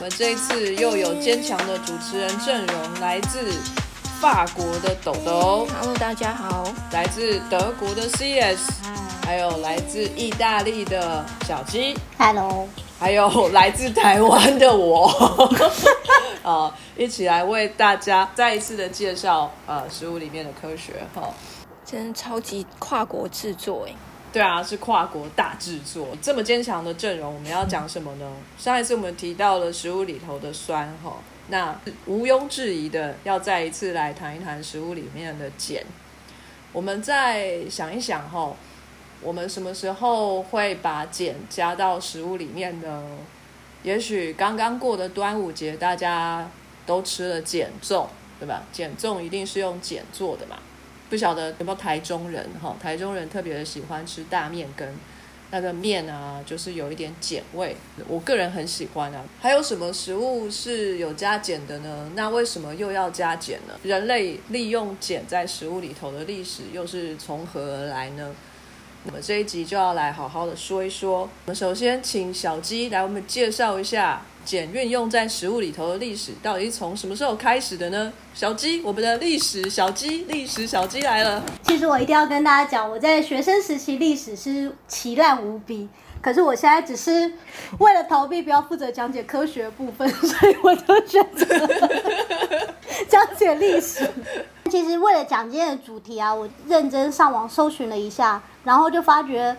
们这一次又有坚强的主持人阵容，来自法国的豆豆，Hello，大家好。来自德国的 CS，还有来自意大利的小鸡，Hello，还有来自台湾的我，啊，一起来为大家再一次的介绍呃食物里面的科学哈。真的超级跨国制作哎，对啊，是跨国大制作，这么坚强的阵容，我们要讲什么呢？上一次我们提到了食物里头的酸哈，那毋庸置疑的要再一次来谈一谈食物里面的碱。我们再想一想哈，我们什么时候会把碱加到食物里面呢？也许刚刚过的端午节，大家都吃了碱粽，对吧？碱粽一定是用碱做的嘛。不晓得有没有台中人哈？台中人特别的喜欢吃大面羹，那个面啊，就是有一点碱味，我个人很喜欢啊。还有什么食物是有加碱的呢？那为什么又要加碱呢？人类利用碱在食物里头的历史又是从何而来呢？我们这一集就要来好好的说一说。我们首先请小鸡来我们介绍一下碱运用在食物里头的历史，到底是从什么时候开始的呢？小鸡，我们的历史小鸡，历史小鸡来了。其实我一定要跟大家讲，我在学生时期历史是奇烂无比，可是我现在只是为了逃避不要负责讲解科学部分，所以我就选择 讲解历史。其实为了讲今天的主题啊，我认真上网搜寻了一下，然后就发觉。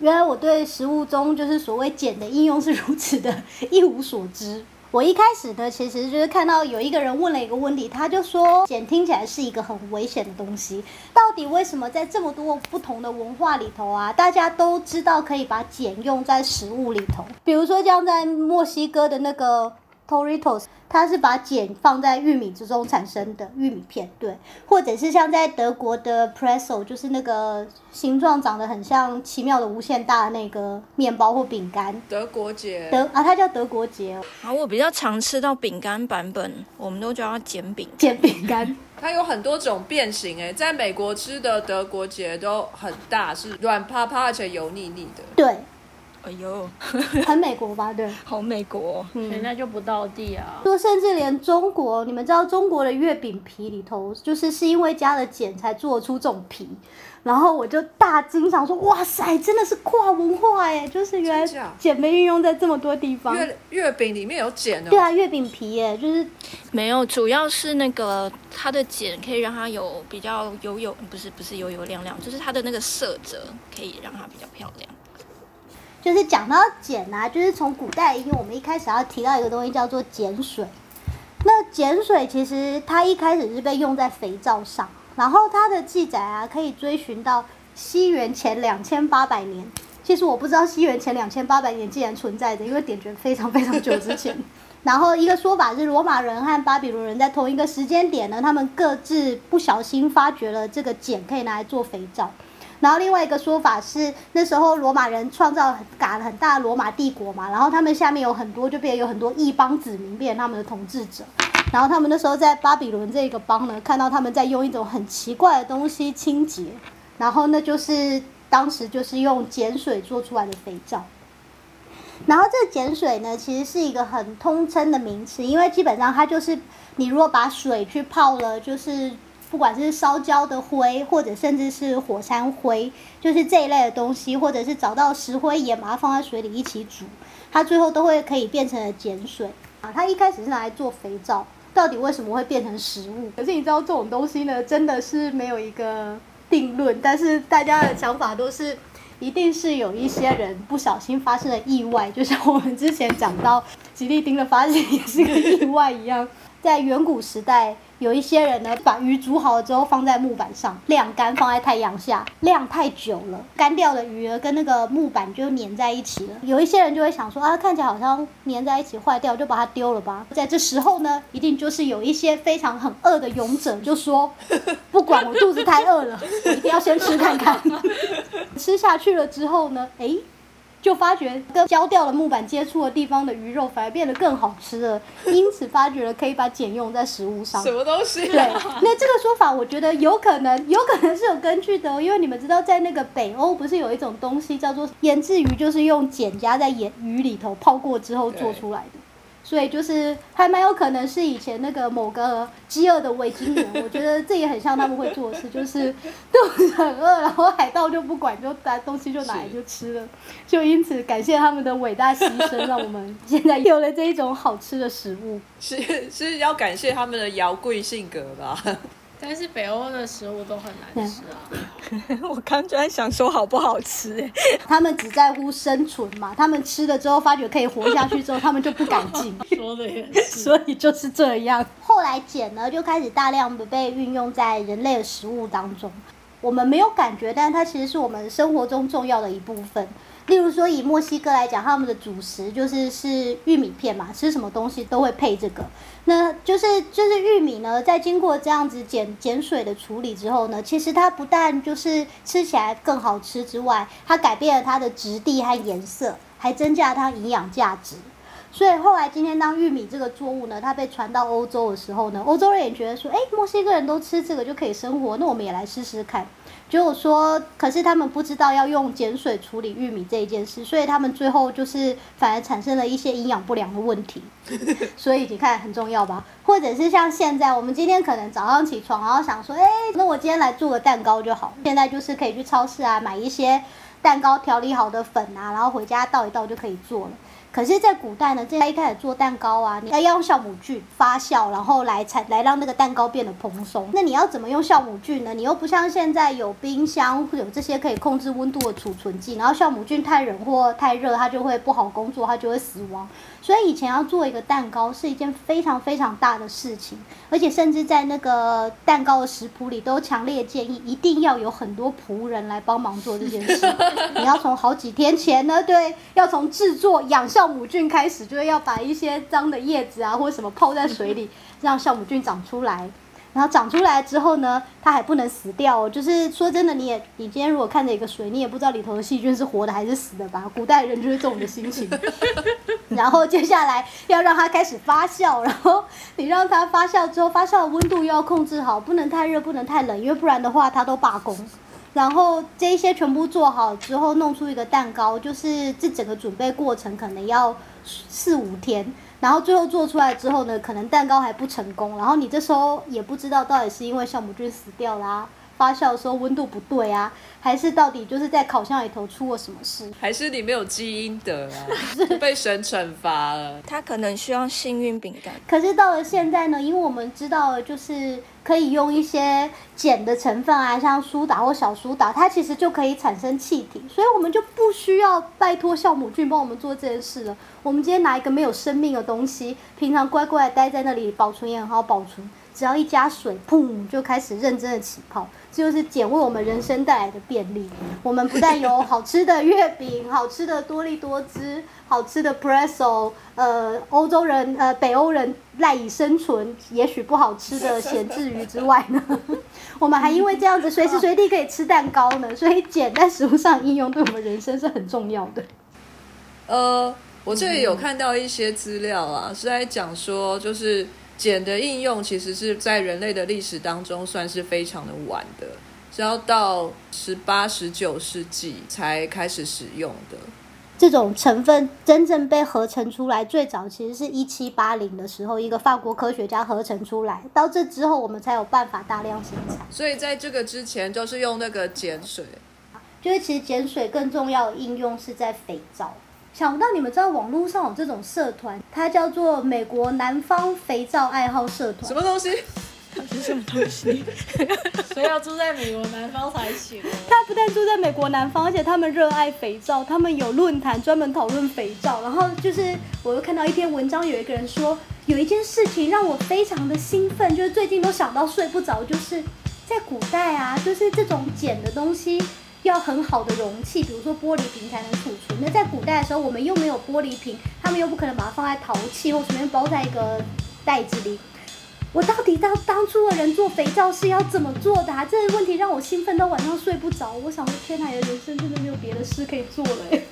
原来我对食物中就是所谓碱的应用是如此的 一无所知。我一开始呢，其实就是看到有一个人问了一个问题，他就说碱听起来是一个很危险的东西，到底为什么在这么多不同的文化里头啊，大家都知道可以把碱用在食物里头？比如说像在墨西哥的那个 Toritos，它是把碱放在玉米之中产生的玉米片，对，或者是像在德国的 Presso，就是那个形状长得很像奇妙的无限大的那个面包或饼干，德国节，德啊，它叫德国节哦，然后我比较常吃到饼干版本，我们都叫它碱饼。碱饼干。它有很多种变形诶，在美国吃的德国节都很大，是软趴趴而且油腻腻的。对，哎呦，很美国吧？对，好美国、哦！人家就不到地啊。说甚至连中国，你们知道中国的月饼皮里头，就是是因为加了碱才做出这种皮，然后我就大惊，想说哇塞，真的是跨文化哎，就是原来碱被运用在这么多地方。月月饼里面有碱哦，对啊，月饼皮耶，就是没有，主要是那个它的碱可以让它有比较油油，不是不是油油亮亮，就是它的那个色泽可以让它比较漂亮。就是讲到碱啊，就是从古代，因为我们一开始要提到一个东西叫做碱水。那碱水其实它一开始是被用在肥皂上，然后它的记载啊，可以追寻到西元前两千八百年。其实我不知道西元前两千八百年竟然存在着，因为点觉非常非常久之前。然后一个说法是，罗马人和巴比伦人在同一个时间点呢，他们各自不小心发掘了这个碱可以拿来做肥皂。然后另外一个说法是，那时候罗马人创造很打了很大的罗马帝国嘛，然后他们下面有很多就变有很多异邦子民变成他们的统治者，然后他们那时候在巴比伦这个邦呢，看到他们在用一种很奇怪的东西清洁，然后那就是当时就是用碱水做出来的肥皂。然后这碱水呢，其实是一个很通称的名词，因为基本上它就是你如果把水去泡了，就是不管是烧焦的灰，或者甚至是火山灰，就是这一类的东西，或者是找到石灰岩，把它放在水里一起煮，它最后都会可以变成了碱水啊。它一开始是拿来做肥皂，到底为什么会变成食物？可是你知道这种东西呢，真的是没有一个定论，但是大家的想法都是。一定是有一些人不小心发生了意外，就像我们之前讲到吉利丁的发现也是个意外一样。在远古时代，有一些人呢，把鱼煮好了之后放在木板上晾干，放在太阳下晾太久了，干掉的鱼儿跟那个木板就粘在一起了。有一些人就会想说啊，看起来好像粘在一起坏掉，就把它丢了吧。在这时候呢，一定就是有一些非常很饿的勇者就说，不管我肚子太饿了，我一定要先吃看看。吃下去了之后呢，诶，就发觉跟焦掉的木板接触的地方的鱼肉反而变得更好吃了，因此发觉了可以把碱用在食物上什。么东西、对，啊？那这个说法我觉得有可能，有可能是有根据的、哦，因为你们知道，在那个北欧不是有一种东西叫做腌制鱼，就是用碱加在盐鱼里头泡过之后做出来的。所以就是还蛮有可能是以前那个某个饥饿的维京人，我觉得这也很像他们会做事，就是 肚子很饿，然后海盗就不管，就拿东西就拿来就吃了，就因此感谢他们的伟大牺牲，让我们现在有了这一种好吃的食物。是是要感谢他们的摇贵性格吧？但是北欧的食物都很难吃啊。我刚就在想说好不好吃哎，他们只在乎生存嘛，他们吃了之后发觉可以活下去之后，他们就不敢进，说的也是，所以就是这样。后来碱呢就开始大量的被运用在人类的食物当中，我们没有感觉，但是它其实是我们生活中重要的一部分。例如说，以墨西哥来讲，他们的主食就是是玉米片嘛，吃什么东西都会配这个。那就是就是玉米呢，在经过这样子碱碱水的处理之后呢，其实它不但就是吃起来更好吃之外，它改变了它的质地和颜色，还增加了它营养价值。所以后来今天当玉米这个作物呢，它被传到欧洲的时候呢，欧洲人也觉得说，哎，墨西哥人都吃这个就可以生活，那我们也来试试看。就说，可是他们不知道要用碱水处理玉米这一件事，所以他们最后就是反而产生了一些营养不良的问题。所以你看很重要吧？或者是像现在，我们今天可能早上起床，然后想说，哎，那我今天来做个蛋糕就好。现在就是可以去超市啊买一些蛋糕调理好的粉啊，然后回家倒一倒就可以做了。可是，在古代呢，在一开始做蛋糕啊，你要用酵母菌发酵，然后来才来让那个蛋糕变得蓬松。那你要怎么用酵母菌呢？你又不像现在有冰箱，有这些可以控制温度的储存剂，然后酵母菌太冷或太热，它就会不好工作，它就会死亡。所以以前要做一个蛋糕是一件非常非常大的事情，而且甚至在那个蛋糕的食谱里都强烈建议一定要有很多仆人来帮忙做这件事。你要从好几天前呢，对，要从制作养酵母菌开始，就是要把一些脏的叶子啊或者什么泡在水里，让酵母菌长出来。然后长出来之后呢，它还不能死掉哦。就是说真的，你也你今天如果看着一个水，你也不知道里头的细菌是活的还是死的吧？古代人就是这种的心情。然后接下来要让它开始发酵，然后你让它发酵之后，发酵的温度又要控制好，不能太热，不能太冷，因为不然的话它都罢工。然后这一些全部做好之后，弄出一个蛋糕，就是这整个准备过程可能要四五天。然后最后做出来之后呢，可能蛋糕还不成功，然后你这时候也不知道到底是因为酵母菌死掉啦、发酵的时候温度不对啊，还是到底就是在烤箱里头出了什么事？还是你没有基因的啊？被神惩罚了？他可能需要幸运饼干。可是到了现在呢，因为我们知道了就是可以用一些碱的成分啊，像苏打或小苏打，它其实就可以产生气体，所以我们就不需要拜托酵母菌帮我们做这件事了。我们今天拿一个没有生命的东西，平常乖乖地待在那里，保存也很好保存，只要一加水，砰就开始认真的起泡。就是碱为我们人生带来的便利。我们不但有好吃的月饼、好吃的多利多汁、好吃的 pretzel，呃，欧洲人呃北欧人赖以生存，也许不好吃的咸制鱼之外呢，我们还因为这样子随时随地可以吃蛋糕呢。所以简在食物上应用对我们人生是很重要的。呃，我这里有看到一些资料啊，是在讲说，就是碱的应用其实是在人类的历史当中算是非常的晚的，是要到十八、十九世纪才开始使用的。这种成分真正被合成出来，最早其实是一七八零的时候，一个法国科学家合成出来。到这之后，我们才有办法大量生产。所以在这个之前，就是用那个碱水。就是其实碱水更重要的应用是在肥皂。想不到你们知道网络上有这种社团，它叫做美国南方肥皂爱好社团什。么东西？是什么东西？所以要住在美国南方才行哦。他不但住在美国南方，而且他们热爱肥皂，他们有论坛专门讨论肥皂。然后就是，我又看到一篇文章，有一个人说，有一件事情让我非常的兴奋，就是最近都想到睡不着，就是在古代啊，就是这种碱的东西要很好的容器，比如说玻璃瓶才能储存。那在古代的时候，我们又没有玻璃瓶，他们又不可能把它放在陶器或随便包在一个袋子里。我到底当当初的人做肥皂是要怎么做的啊？这个问题让我兴奋到晚上睡不着。我想说，天哪，人生真的没有别的事可以做了哎。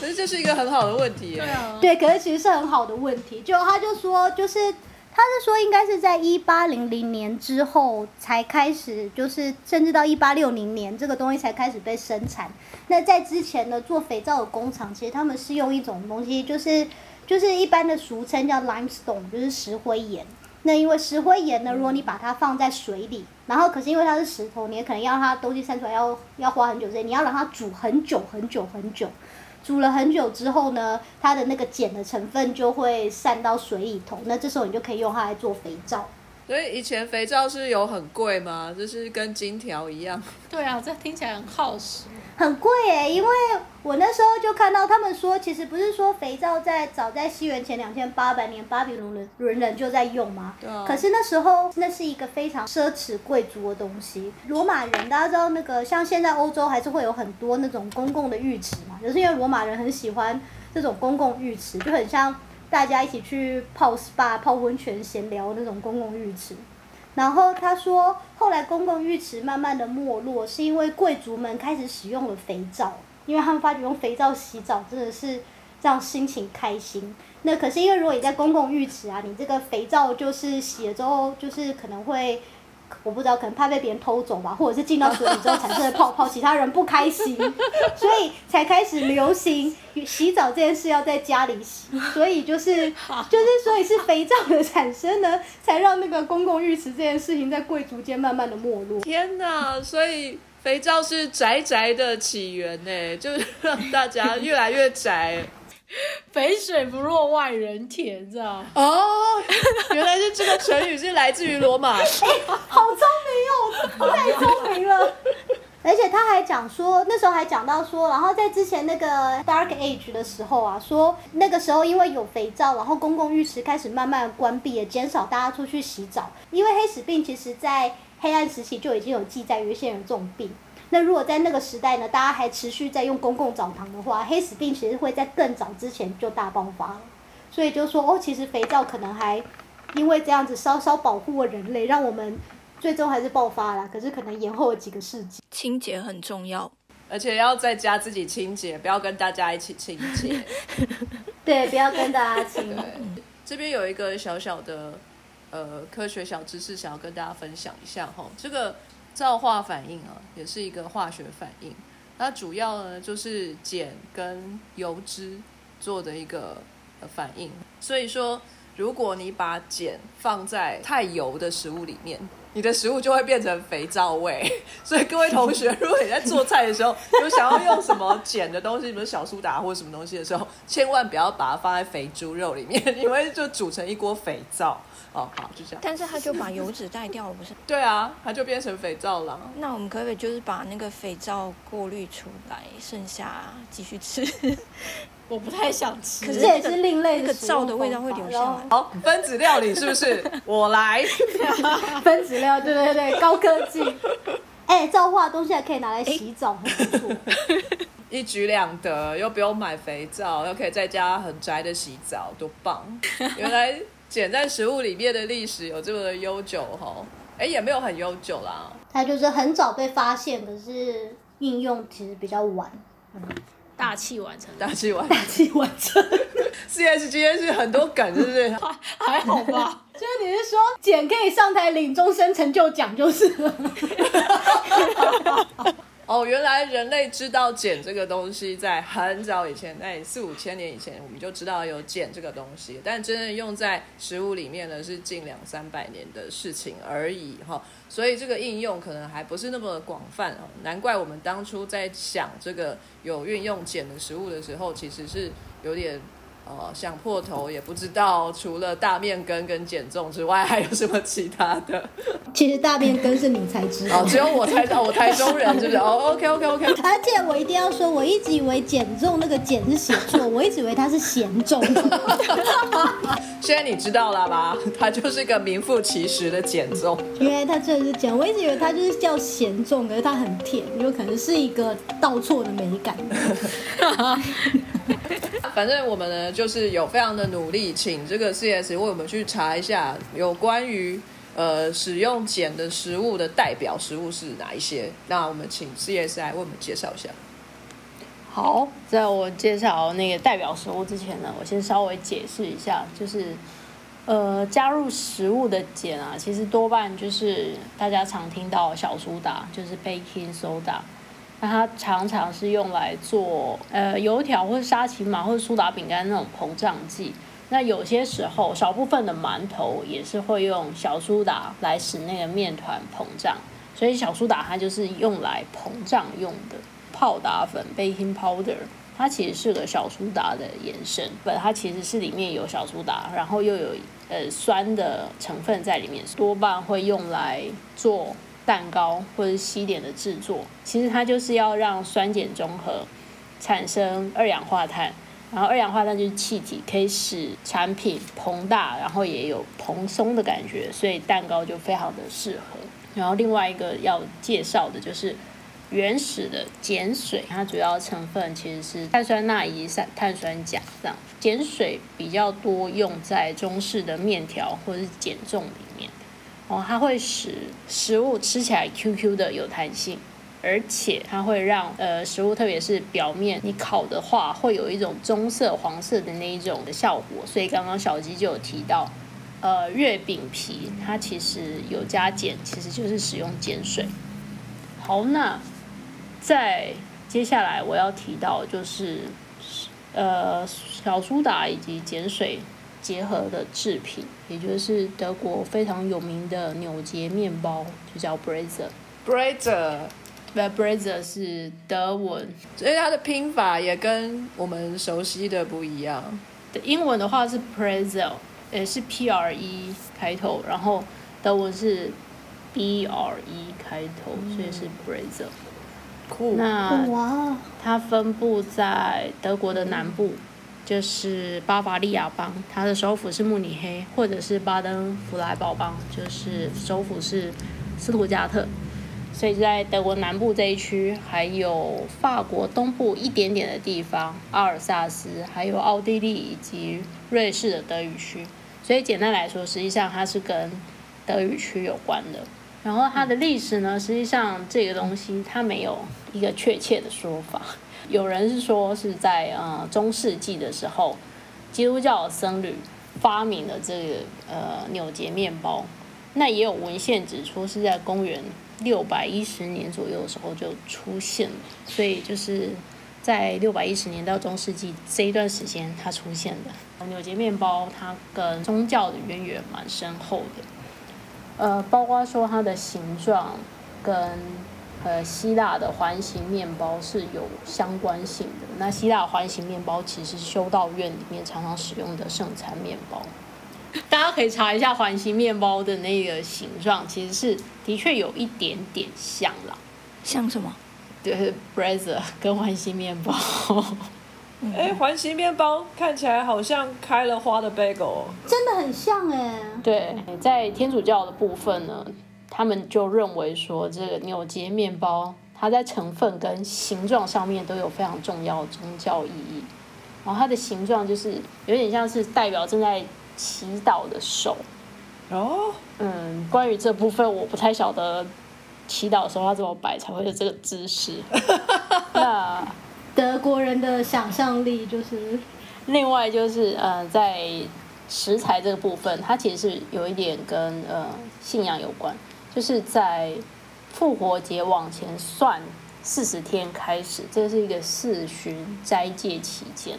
可 是 这是一个很好的问题耶。对啊，对，可是其实是很好的问题。就他就说，就是他是说，应该是在一八零零年之后才开始，就是甚至到一八六零年这个东西才开始被生产。那在之前呢，做肥皂的工厂其实他们是用一种东西，就是就是一般的俗称叫 limestone，就是石灰岩。那因为石灰岩呢，如果你把它放在水里，然后可是因为它是石头，你也可能要它东西散出来要要花很久时间，你要让它煮很久很久很久。煮了很久之后呢，它的那个碱的成分就会散到水里头，那这时候你就可以用它来做肥皂。所以以前肥皂是有很贵吗？就是跟金条一样。对啊，这听起来很耗时。很贵耶，因为我那时候就看到他们说，其实不是说肥皂在早在西元前两千八百年，巴比伦人人人就在用吗？对啊可是那时候那是一个非常奢侈贵族的东西。罗马人大家知道那个，像现在欧洲还是会有很多那种公共的浴池嘛，就是因为罗马人很喜欢这种公共浴池，就很像大家一起去泡 SPA、泡温泉、闲聊那种公共浴池。然后他说，后来公共浴池慢慢的没落，是因为贵族们开始使用了肥皂，因为他们发觉用肥皂洗澡真的是让心情开心。那可是因为如果你在公共浴池啊，你这个肥皂就是洗了之后，就是可能会。我不知道，可能怕被别人偷走吧，或者是进到水里之后产生的泡泡，其他人不开心，所以才开始流行洗澡这件事要在家里洗。所以就是 就是，所以是肥皂的产生呢，才让那个公共浴池这件事情在贵族间慢慢的没落。天哪！所以肥皂是宅宅的起源呢，就是让大家越来越宅。肥水不落外人田，这样。哦，原来是这个成语是来自于罗马。哎好聪明哦，太聪明了。而且他还讲说，那时候还讲到说，然后在之前那个 Dark Age 的时候啊，说那个时候因为有肥皂，然后公共浴池开始慢慢关闭，也减少大家出去洗澡。因为黑死病其实在黑暗时期就已经有记载有一些人有这种病。那如果在那个时代呢，大家还持续在用公共澡堂的话，黑死病其实会在更早之前就大爆发了。所以就说哦，其实肥皂可能还因为这样子稍稍保护了人类，让我们最终还是爆发了。可是可能延后了几个世纪。清洁很重要。而且要在家自己清洁，不要跟大家一起清洁。对，不要跟大家亲。这边有一个小小的呃科学小知识，想要跟大家分享一下哈。这个皂化反应啊，也是一个化学反应。那主要呢就是碱跟油脂做的一个反应。所以说，如果你把碱放在太油的食物里面，你的食物就会变成肥皂味。所以各位同学，如果你在做菜的时候有想要用什么碱的东西，比如小苏打或者什么东西的时候，千万不要把它放在肥猪肉里面，因为就煮成一锅肥皂。哦，好，就这样。但是它就把油脂带掉了，不是？对啊，它就变成肥皂了。那我们可不可以就是把那个肥皂过滤出来，剩下继续吃？我不太想吃。可是这也是另类那个食物皂的味道会留下来。好，分子料理是不是？我来。分子料，对对对，高科技。哎、皂化的东西还可以拿来洗澡，很不错。一举两得，又不用买肥皂，又可以在家很宅的洗澡，多棒！原来碱在食物里面的历史有这么的悠久哈，哎，也没有很悠久啦。它就是很早被发现，可是应用其实比较晚。大器晚成，大器晚大器晚成。CS 今天是很多梗，是不是？还好吧？就是你是说简可以上台领终身成就奖就是了。哦，原来人类知道碱这个东西，在很早以前，在四五千年以前，我们就知道有碱这个东西，但真正用在食物里面呢，是近两三百年的事情而已哈。所以这个应用可能还不是那么广泛哦，难怪我们当初在想这个有运用碱的食物的时候，其实是有点。呃，想破头也不知道，除了大面根跟减重之外，还有什么其他的？其实大面根是你才知道哦，只有我才知道，我台中人是不是？哦，OK OK OK，而且我一定要说，我一直以为减重那个减是写错，我一直以为它是咸重。现在你知道了吧？它就是个名副其实的减重。原来它真的是减，我一直以为它就是叫咸重，可是它很甜，有可能是一个倒错的美感。反正我们呢，就是有非常的努力，请这个 CS 为我们去查一下有关于呃使用碱的食物的代表食物是哪一些。那我们请 CS 来为我们介绍一下。好，在我介绍那个代表食物之前呢，我先稍微解释一下，就是呃加入食物的碱啊，其实多半就是大家常听到小苏打，就是 baking soda。它常常是用来做呃油条或者沙琪玛或者苏打饼干那种膨胀剂。那有些时候，少部分的馒头也是会用小苏打来使那个面团膨胀。所以小苏打它就是用来膨胀用的。泡打粉 （baking powder） 它其实是个小苏打的延伸，本它其实是里面有小苏打，然后又有呃酸的成分在里面，多半会用来做蛋糕或者西点的制作。其实它就是要让酸碱中和，产生二氧化碳，然后二氧化碳就是气体，可以使产品膨大，然后也有蓬松的感觉，所以蛋糕就非常的适合。然后另外一个要介绍的就是。原始的碱水，它主要成分其实是碳酸钠以及碳酸钾这样。碱水比较多用在中式的面条或者是碱重里，哦，它会使食物吃起来 Q Q 的有弹性，而且它会让呃食物，特别是表面你烤的话，会有一种棕色、黄色的那一种的效果。所以刚刚小鸡就有提到，呃，月饼皮它其实有加碱，其实就是使用碱水。好，那。在接下来我要提到就是，呃，小苏打以及碱水结合的制品，也就是德国非常有名的纽结面包，就叫 Brezer。Brezer，不，Brezer 是德文，所以它的拼法也跟我们熟悉的不一样。英文的话是 Pretzel，也是 P R E 开头，然后德文是 B R E 开头，所以是 Brezer。那它分布在德国的南部，就是巴伐利亚邦，它的首府是慕尼黑，或者是巴登弗莱堡邦，就是首府是斯图加特。所以在德国南部这一区，还有法国东部一点点的地方，阿尔萨斯，还有奥地利以及瑞士的德语区。所以简单来说，实际上它是跟德语区有关的。然后它的历史呢，实际上这个东西它没有一个确切的说法。有人是说是在呃中世纪的时候，基督教的僧侣发明了这个呃纽结面包。那也有文献指出是在公元六百一十年左右的时候就出现了。所以就是在六百一十年到中世纪这一段时间它出现的纽结面包，它跟宗教的渊源蛮深厚的。呃，包括说它的形状跟呃希腊的环形面包是有相关性的。那希腊环形面包其实是修道院里面常常使用的圣餐面包。大家可以查一下环形面包的那个形状，其实是的确有一点点像啦。像什么？就是 brezer 跟环形面包。哎，环形面包看起来好像开了花的 bagel，真的很像哎。对，在天主教的部分呢，他们就认为说，这个纽结面包，它在成分跟形状上面都有非常重要的宗教意义。然后它的形状就是有点像是代表正在祈祷的手。哦，嗯，关于这部分我不太晓得，祈祷的时候要怎么摆才会有这个姿势。那。德国人的想象力就是，另外就是呃，在食材这个部分，它其实是有一点跟呃信仰有关，就是在复活节往前算四十天开始，这是一个四旬斋戒期间，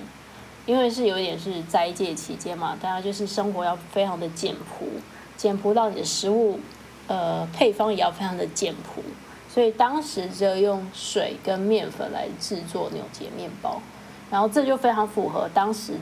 因为是有点是斋戒期间嘛，大家就是生活要非常的简朴，简朴到你的食物呃配方也要非常的简朴。所以当时就用水跟面粉来制作纽结面包，然后这就非常符合当时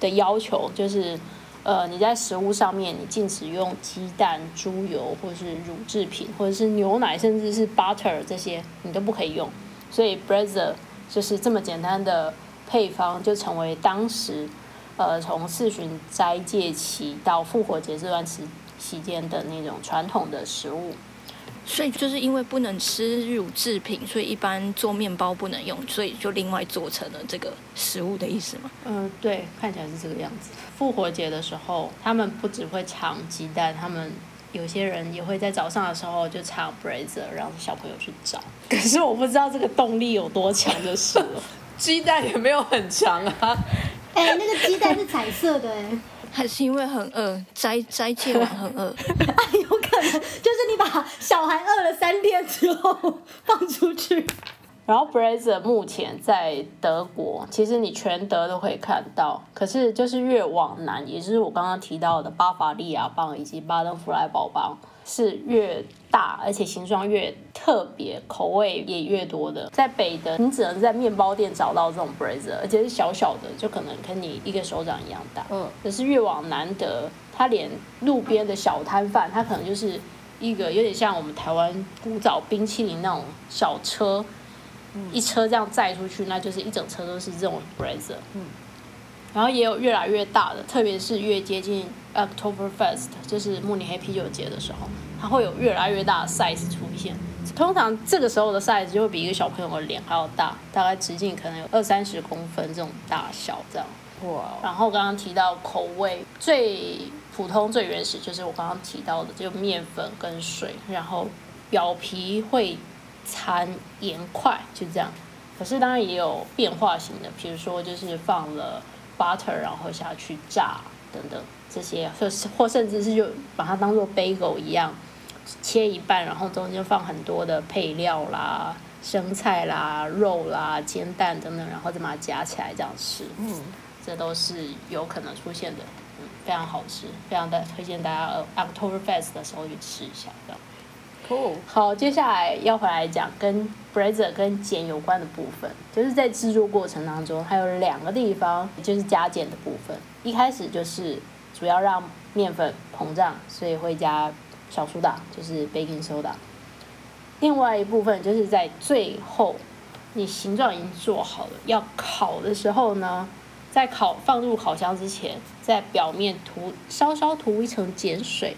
的要求，就是呃你在食物上面你禁止用鸡蛋、猪油或者是乳制品，或者是牛奶，甚至是 butter 这些你都不可以用。所以 brezer 就是这么简单的配方，就成为当时呃从四旬斋戒期到复活节这段时期间的那种传统的食物。所以就是因为不能吃乳制品，所以一般做面包不能用，所以就另外做成了这个食物的意思嘛？嗯，对，看起来是这个样子。复活节的时候，他们不只会尝鸡蛋，他们有些人也会在早上的时候就尝 brazier，让小朋友去找。可是我不知道这个动力有多强，就是了。鸡蛋也没有很强啊。哎、那个鸡蛋是彩色的、哎，还是因为很饿，斋斋戒完很饿，有 可能就是你把小孩饿了三天之后放出去。然后 brazier 目前在德国，其实你全德都可以看到，可是就是越往南，也就是我刚刚提到的巴伐利亚邦以及巴登弗莱堡邦，是越大，而且形状越特别，口味也越多的。在北德，你只能在面包店找到这种 brazier，而且是小小的，就可能跟你一个手掌一样大。嗯，可是越往南德，它连路边的小摊贩，它可能就是一个有点像我们台湾古早冰淇淋那种小车，一车这样载出去，那就是一整车都是这种 brazier。嗯，然后也有越来越大的，特别是越接近 October Fest，就是慕尼黑啤酒节的时候，它会有越来越大的 size 出现。通常这个时候的 size 就会比一个小朋友的脸还要大，大概直径可能有二三十公分这种大小这样。哇，然后刚刚提到口味最普通、最原始，就是我刚刚提到的，就面粉跟水，然后表皮会掺盐块，就这样。可是当然也有变化型的，比如说就是放了 butter，然后下去炸等等这些，或是或甚至是就把它当做 bagel 一样切一半，然后中间放很多的配料啦、生菜啦、肉啦、煎蛋等等，然后再把它夹起来这样吃。嗯，这都是有可能出现的，嗯，非常好吃，非常的推荐大家呃 October Fest 的时候去吃一下。这样 cool，好，接下来要回来讲跟 brazier 跟碱有关的部分，就是在制作过程当中，还有两个地方就是加碱的部分。一开始就是主要让面粉膨胀，所以会加小苏打，就是 baking soda。另外一部分就是在最后，你形状已经做好了，要烤的时候呢，在烤放入烤箱之前，在表面涂稍稍涂一层碱水。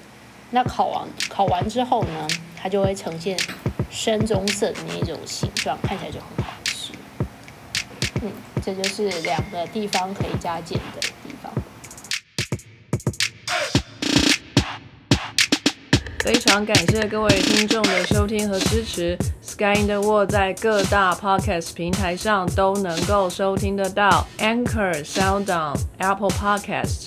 那烤完烤完之后呢，它就会呈现深棕色的那一种形状，看起来就很好吃。嗯，这就是两个地方可以加减的非常感谢各位听众的收听和支持。Sky in the World 在各大 podcast 平台上都能够收听得到，Anchor、SoundOn、Apple Podcasts